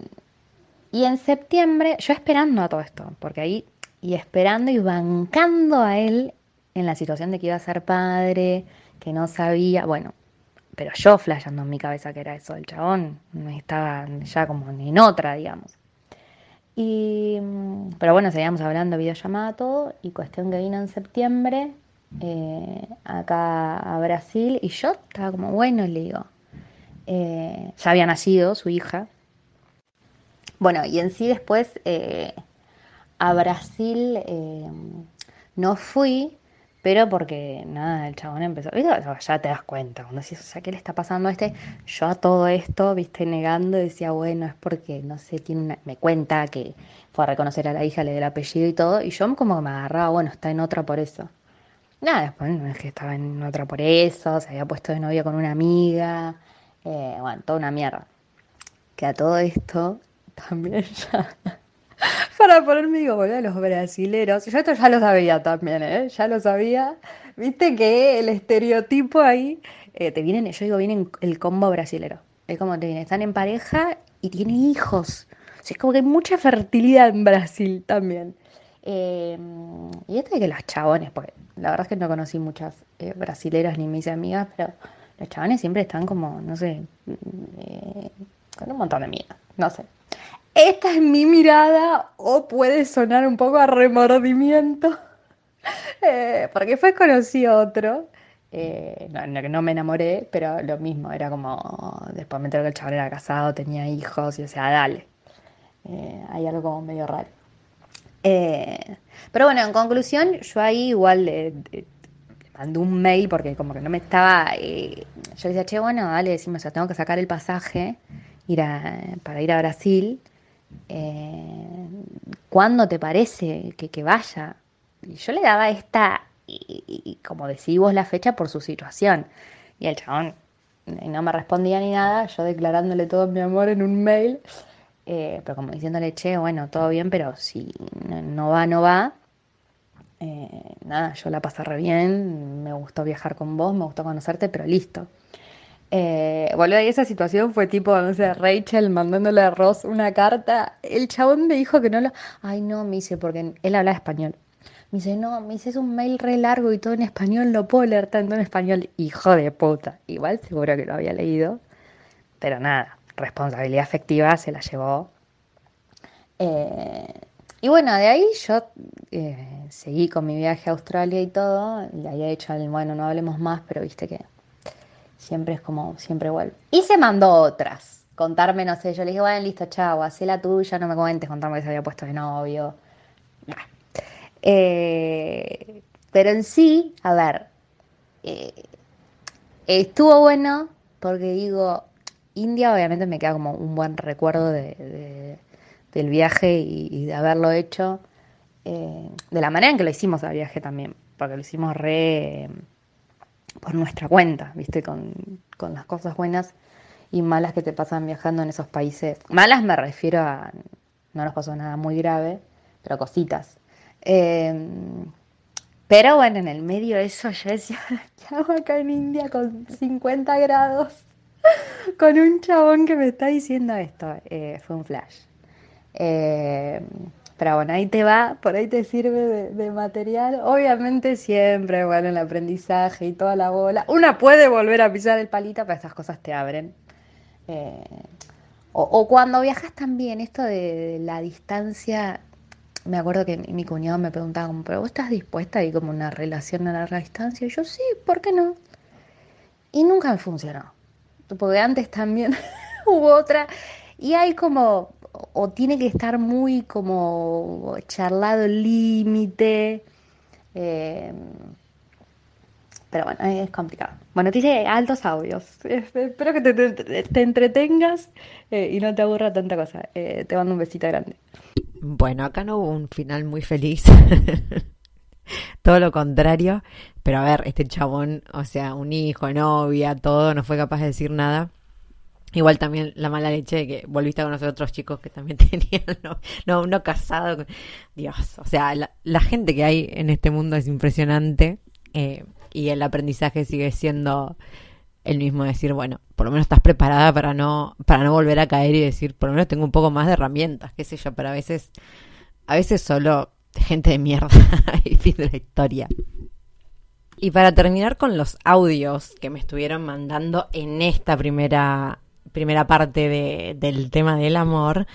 y en septiembre, yo esperando a todo esto, porque ahí, y esperando y bancando a él en la situación de que iba a ser padre, que no sabía, bueno, pero yo flasheando en mi cabeza que era eso, el chabón estaba ya como en otra, digamos. Y, pero bueno, seguíamos hablando, videollamada, todo, y cuestión que vino en septiembre, eh, acá a Brasil, y yo estaba como, bueno, le digo, eh, ya había nacido su hija. Bueno, y en sí después eh, a Brasil no fui, pero porque nada, el chabón empezó, ya te das cuenta, cuando decís, o sea, ¿qué le está pasando a este? Yo a todo esto, viste, negando, decía, bueno, es porque, no sé, tiene una... me cuenta que fue a reconocer a la hija, le dio el apellido y todo, y yo como que me agarraba, bueno, está en otra por eso. Nada, después no es que estaba en otra por eso, se había puesto de novia con una amiga, eh, bueno, toda una mierda. Que a todo esto *laughs* también ya. *laughs* Para ponerme, digo, boludo, los brasileros. Yo esto ya lo sabía también, ¿eh? Ya lo sabía. Viste que el estereotipo ahí. Eh, te vienen, yo digo, vienen el combo brasilero. Es como te viene, están en pareja y tienen hijos. Es como que hay mucha fertilidad en Brasil también. Eh, y esto de que los chabones, porque la verdad es que no conocí muchas eh, brasileras ni mis amigas, pero los chavales siempre están como, no sé, eh, con un montón de miedo, no sé. Esta es mi mirada o puede sonar un poco a remordimiento, *laughs* eh, porque fue conocí otro, eh, no, no, me enamoré, pero lo mismo, era como, después me enteré que el chaval era casado, tenía hijos, y o sea, dale, eh, hay algo como medio raro. Eh, pero bueno, en conclusión, yo ahí igual mandé un mail porque como que no me estaba... Eh, yo decía, che, bueno, dale, decime, o sea, tengo que sacar el pasaje a, para ir a Brasil. Eh, ¿Cuándo te parece que, vaya? Y yo le daba esta, y, como decís vos, la fecha por su situación. Y el chabón no me respondía ni nada, yo declarándole todo mi amor en un mail. Eh, pero como diciéndole, che, bueno, todo bien, pero si no, no va, no va. Eh, nada, yo la pasé re bien, me gustó viajar con vos, me gustó conocerte, pero listo. Eh, boludo, y esa situación fue tipo, no sé, Rachel mandándole a Ross una carta. El chabón me dijo que no lo. Ay, no, me dice, porque él habla español. Me dice, no, me dice, es un mail re largo y todo en español, lo puedo leer tanto en español. Hijo de puta. Igual seguro que lo había leído, pero nada, responsabilidad afectiva se la llevó. Eh, y bueno, de ahí yo eh, seguí con mi viaje a Australia y todo. Le había hecho al, bueno, no hablemos más, pero viste que siempre es como, siempre vuelve. Y se mandó otras. Contarme, no sé, yo le dije, bueno, listo, chao, hacé la tuya, no me cuentes, contarme que se había puesto de novio. Eh, pero en sí, a ver, eh, estuvo bueno porque digo, India obviamente me queda como un buen recuerdo de, de, del viaje y, de haberlo hecho, eh, de la manera en que lo hicimos el viaje también, porque lo hicimos re por nuestra cuenta, ¿viste? Con, con las cosas buenas y malas que te pasan viajando en esos países. Malas me refiero a, no nos pasó nada muy grave, pero cositas. Eh, pero bueno, en el medio de eso yo decía, *laughs* ¿qué hago acá en India con 50 grados? *laughs* con un chabón que me está diciendo esto. Eh, fue un flash. Eh, pero bueno, ahí te va, por ahí te sirve de, material. Obviamente siempre, bueno, el aprendizaje y toda la bola. Una puede volver a pisar el palito, pero estas cosas te abren. Eh, o, cuando viajas también, esto de, la distancia, me acuerdo que mi, cuñado me preguntaba, como, ¿pero vos estás dispuesta a como una relación a larga distancia? Y yo, sí, ¿por qué no? Y nunca me funcionó. Porque antes también *laughs* hubo otra. Y hay como o tiene que estar muy como charlado el límite. Eh, pero bueno, es complicado. Bueno, te dice altos audios. Espero que te, te, te entretengas eh, y no te aburra tanta cosa. Eh, te mando un besito grande. Bueno, acá no hubo un final muy feliz. *laughs* todo lo contrario. Pero a ver, este chabón, o sea, un hijo, novia, todo, no fue capaz de decir nada. Igual también la mala leche de que volviste a conocer otros chicos que también *laughs* tenían, no, no casado. Dios, o sea, la, la, gente que hay en este mundo es impresionante eh, y el aprendizaje sigue siendo el mismo, decir, bueno, por lo menos estás preparada para no, para no volver a caer y decir, por lo menos tengo un poco más de herramientas, qué sé yo, pero a veces, a veces solo gente de mierda *laughs* y fin de la historia. Y para terminar con los audios que me estuvieron mandando en esta primera primera parte de, del tema del amor,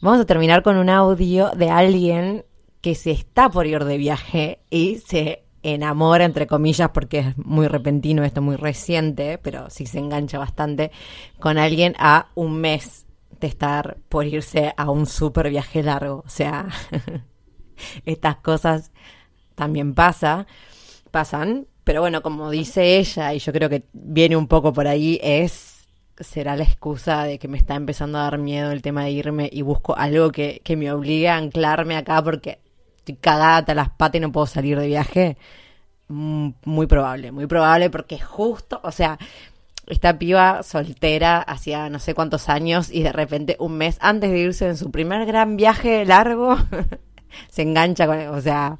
vamos a terminar con un audio de alguien que se está por ir de viaje y se enamora, entre comillas, porque es muy repentino, esto muy reciente, pero sí se engancha bastante con alguien a un mes de estar por irse a un super viaje largo. O sea, *laughs* estas cosas también pasa, pasan, pero bueno, como dice ella, y yo creo que viene un poco por ahí, es será la excusa de que me está empezando a dar miedo el tema de irme y busco algo que, que me obligue a anclarme acá porque estoy cagada hasta las patas y no puedo salir de viaje. Muy probable, muy probable porque justo, o sea, esta piba soltera hacía no sé cuántos años y de repente un mes antes de irse en su primer gran viaje largo *laughs* se engancha con, o sea,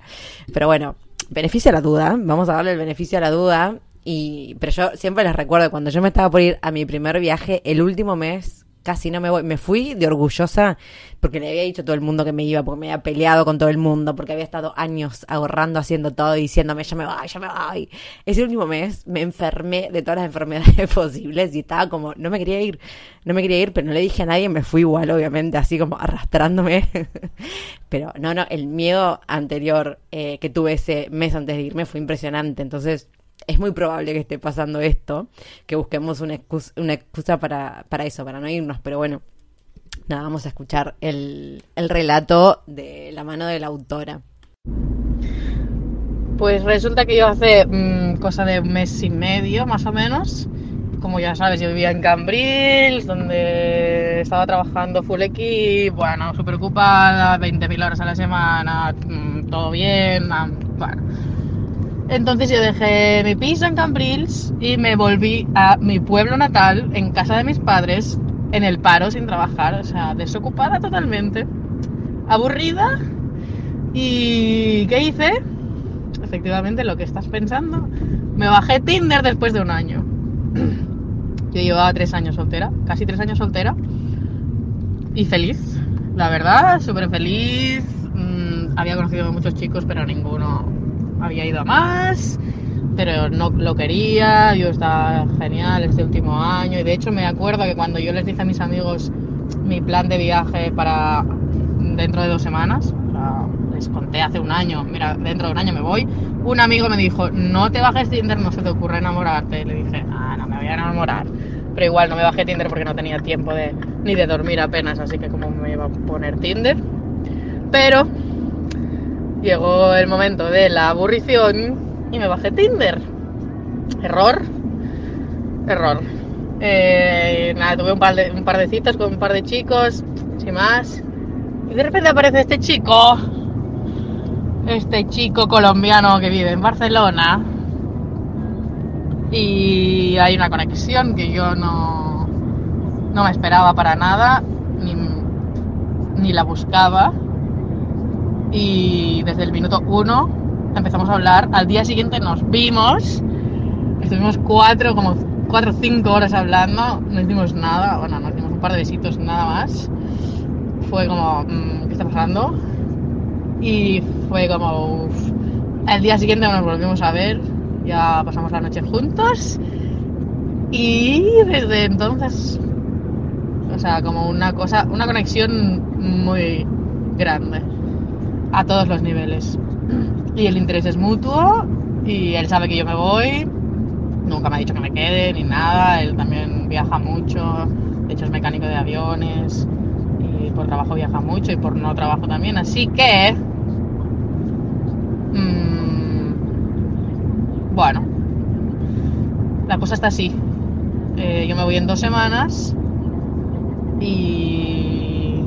pero bueno, beneficio a la duda, vamos a darle el beneficio a la duda y, pero yo siempre les recuerdo, cuando yo me estaba por ir a mi primer viaje, el último mes, casi no me voy, me fui de orgullosa porque le había dicho a todo el mundo que me iba, porque me había peleado con todo el mundo, porque había estado años ahorrando, haciendo todo, diciéndome, ya me voy, ya me voy. Ese último mes me enfermé de todas las enfermedades *laughs* posibles y estaba como, no me quería ir, no me quería ir, pero no le dije a nadie, me fui igual, obviamente, así como arrastrándome. *laughs* pero no, no, el miedo anterior eh, que tuve ese mes antes de irme fue impresionante, entonces es muy probable que esté pasando esto, que busquemos una excusa, una excusa para, para eso, para no irnos, pero bueno, nada, vamos a escuchar el, el relato de la mano de la autora. Pues resulta que yo hace mmm, cosa de un mes y medio, más o menos, como ya sabes, yo vivía en Cambrils, donde estaba trabajando full equipo, bueno, súper ocupada, 20.000 horas a la semana, mmm, todo bien, bueno entonces yo dejé mi piso en Cambrils y me volví a mi pueblo natal, en casa de mis padres, en el paro sin trabajar, o sea, desocupada totalmente, aburrida. ¿Y qué hice? Efectivamente, lo que estás pensando. Me bajé Tinder después de un año. *clears throat* Yo llevaba tres años soltera, casi tres años soltera. Y feliz, la verdad, súper feliz. Mm, había conocido a muchos chicos, pero ninguno había ido a más. Pero no lo quería, yo estaba genial este último año. Y de hecho me acuerdo que cuando yo les dije a mis amigos mi plan de viaje para dentro de dos semanas, les conté hace un año, mira, dentro de un año me voy, un amigo me dijo, no te bajes Tinder, no se te ocurre enamorarte. Y le dije, ah, no me voy a enamorar. Pero igual no me bajé Tinder porque no tenía tiempo de, ni de dormir apenas, así que como me iba a poner Tinder. Pero llegó el momento de la aburrición y me bajé Tinder. Error. Error. Eh, nada, tuve un par, de, un par de citas con un par de chicos, sin más. Y de repente aparece este chico, este chico colombiano que vive en Barcelona. Y hay una conexión que yo no, no me esperaba para nada, ni, ni la buscaba. Y desde el minuto uno empezamos a hablar. Al día siguiente nos vimos. Estuvimos cuatro, como cuatro o cinco horas hablando. No hicimos nada. Bueno, nos dimos un par de besitos nada más. Fue como, mm, ¿qué está pasando? Y fue como, uff. El día siguiente nos volvimos a ver. Ya pasamos la noche juntos. Y desde entonces, o sea, como una cosa, una conexión muy grande a todos los niveles. Y el interés es mutuo y él sabe que yo me voy. Nunca me ha dicho que me quede ni nada. Él también viaja mucho. De hecho es mecánico de aviones y por trabajo viaja mucho y por no trabajo también. Así que... Mmm, bueno. La cosa está así. Eh, yo me voy en dos semanas y...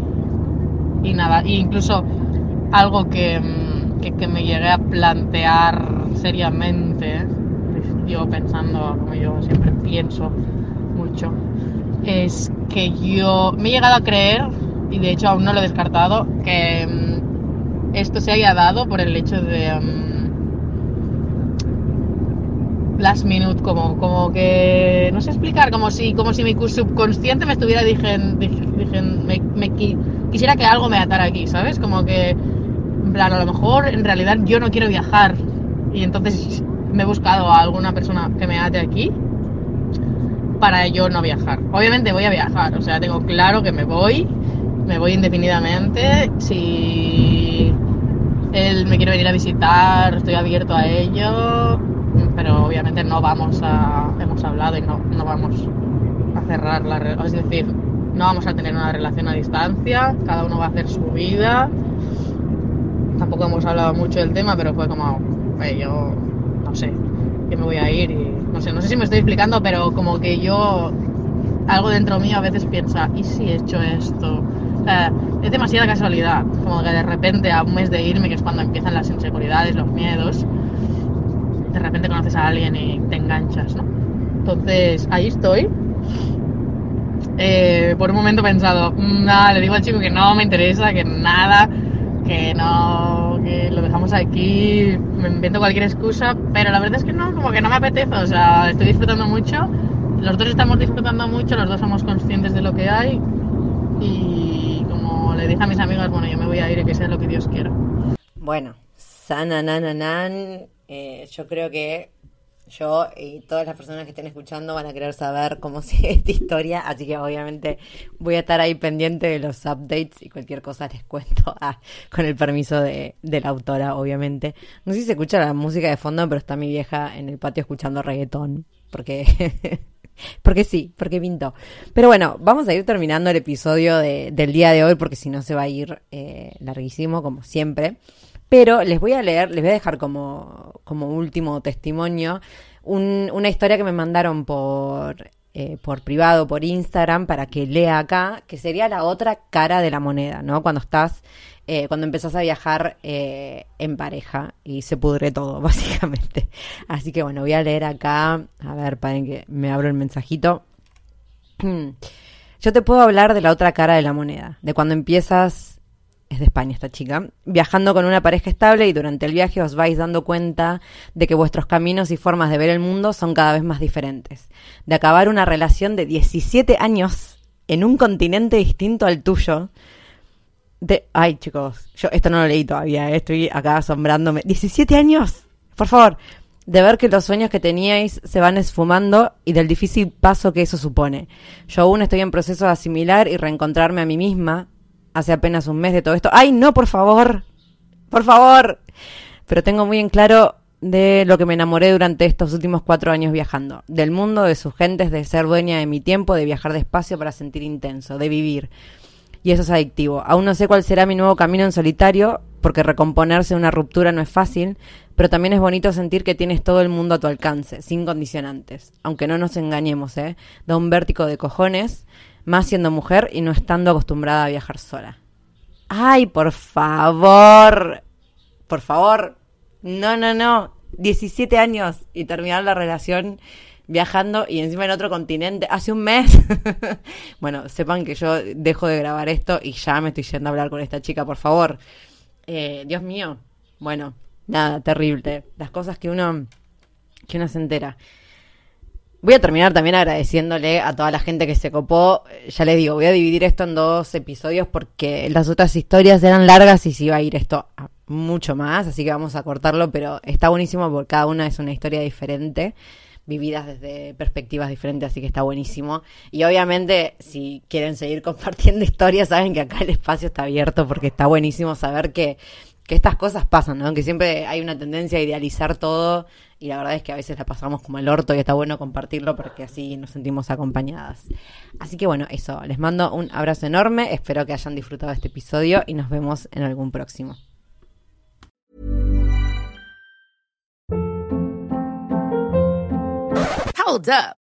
Y nada, e incluso algo que, que, que, me llegué a plantear seriamente, yo pensando, como yo siempre pienso mucho, es que yo me he llegado a creer, y de hecho aún no lo he descartado, que um, esto se haya dado por el hecho de um, last minute, como, como que, no sé explicar, como si, como si mi subconsciente me estuviera diciendo, me, me, quisiera que algo me atara aquí, ¿sabes? Como que plan, a lo mejor en realidad yo no quiero viajar y entonces me he buscado a alguna persona que me ate aquí para yo no viajar. Obviamente voy a viajar, o sea, tengo claro que me voy, me voy indefinidamente. Si él me quiere venir a visitar, estoy abierto a ello, pero obviamente no vamos a, hemos hablado y no, no vamos a cerrar la relación, es decir, no vamos a tener una relación a distancia, cada uno va a hacer su vida tampoco hemos hablado mucho del tema, pero fue como, yo no sé, que me voy a ir y no sé, no sé si me estoy explicando, pero como que yo, algo dentro mío a veces piensa, ¿y si he hecho esto? Es demasiada casualidad, como que de repente a un mes de irme, que es cuando empiezan las inseguridades, los miedos, de repente conoces a alguien y te enganchas, ¿no? Entonces, ahí estoy. Eh, por un momento he pensado, nada, le digo al chico que no me interesa, que nada, que no, que lo dejamos aquí, me invento cualquier excusa, pero la verdad es que no, como que no me apetece, o sea, estoy disfrutando mucho, los dos estamos disfrutando mucho, los dos somos conscientes de lo que hay y como le dije a mis amigas, bueno, yo me voy a ir y que sea lo que Dios quiera. Bueno, sananananan, eh, yo creo que yo y todas las personas que estén escuchando van a querer saber cómo *laughs* sigue esta historia, así que obviamente voy a estar ahí pendiente de los updates y cualquier cosa les cuento *laughs* ah, con el permiso de, de, la autora, obviamente. No sé si se escucha la música de fondo, pero está mi vieja en el patio escuchando reggaetón, porque... *laughs* porque sí, porque pintó. Pero bueno, vamos a ir terminando el episodio de, del día de hoy, porque si no se va a ir eh, larguísimo, como siempre. Pero les voy a leer, les voy a dejar como, como último testimonio un, una historia que me mandaron por, eh, por privado, por Instagram, para que lea acá, que sería la otra cara de la moneda, ¿no? Cuando estás, eh, cuando empezás a viajar eh, en pareja y se pudre todo, *laughs* básicamente. Así que bueno, voy a leer acá, a ver, para que me abro el mensajito. *clears throat* Yo te puedo hablar de la otra cara de la moneda, de cuando empiezas, de España esta chica, viajando con una pareja estable y durante el viaje os vais dando cuenta de que vuestros caminos y formas de ver el mundo son cada vez más diferentes. De acabar una relación de 17 años en un continente distinto al tuyo. De, ay chicos, yo esto no lo leí todavía, eh, estoy acá asombrándome. 17 años, por favor de ver que los sueños que teníais se van esfumando y del difícil paso que eso supone. Yo aún estoy en proceso de asimilar y reencontrarme a mí misma hace apenas un mes de todo esto. ¡Ay, no, por favor! ¡Por favor! Pero tengo muy en claro de lo que me enamoré durante estos últimos cuatro años viajando. Del mundo, de sus gentes, de ser dueña de mi tiempo, de viajar despacio para sentir intenso, de vivir. Y eso es adictivo. Aún no sé cuál será mi nuevo camino en solitario, porque recomponerse de una ruptura no es fácil, pero también es bonito sentir que tienes todo el mundo a tu alcance, sin condicionantes. Aunque no nos engañemos, ¿eh? Da un vértigo de cojones, más siendo mujer y no estando acostumbrada a viajar sola. ¡Ay, por favor! Por favor. No, no, no. 17 años y terminar la relación viajando y encima en otro continente hace un mes. *laughs* bueno, sepan que yo dejo de grabar esto y ya me estoy yendo a hablar con esta chica, por favor. Eh, Dios mío. Bueno, nada, terrible. Las cosas que uno, que uno se entera. Voy a terminar también agradeciéndole a toda la gente que se copó. Ya les digo, voy a dividir esto en dos episodios porque las otras historias eran largas y se iba a ir esto a mucho más, así que vamos a cortarlo, pero está buenísimo porque cada una es una historia diferente vividas desde perspectivas diferentes, así que está buenísimo. Y obviamente, si quieren seguir *laughs* compartiendo historias, saben que acá el espacio está abierto porque está buenísimo saber que, que estas cosas pasan, ¿no? Que siempre hay una tendencia a idealizar todo y la verdad es que a veces la pasamos como el orto y está bueno compartirlo porque así nos sentimos acompañadas. Así que bueno, eso, les mando un abrazo enorme, espero que hayan disfrutado este episodio y nos vemos en algún próximo. Hold up.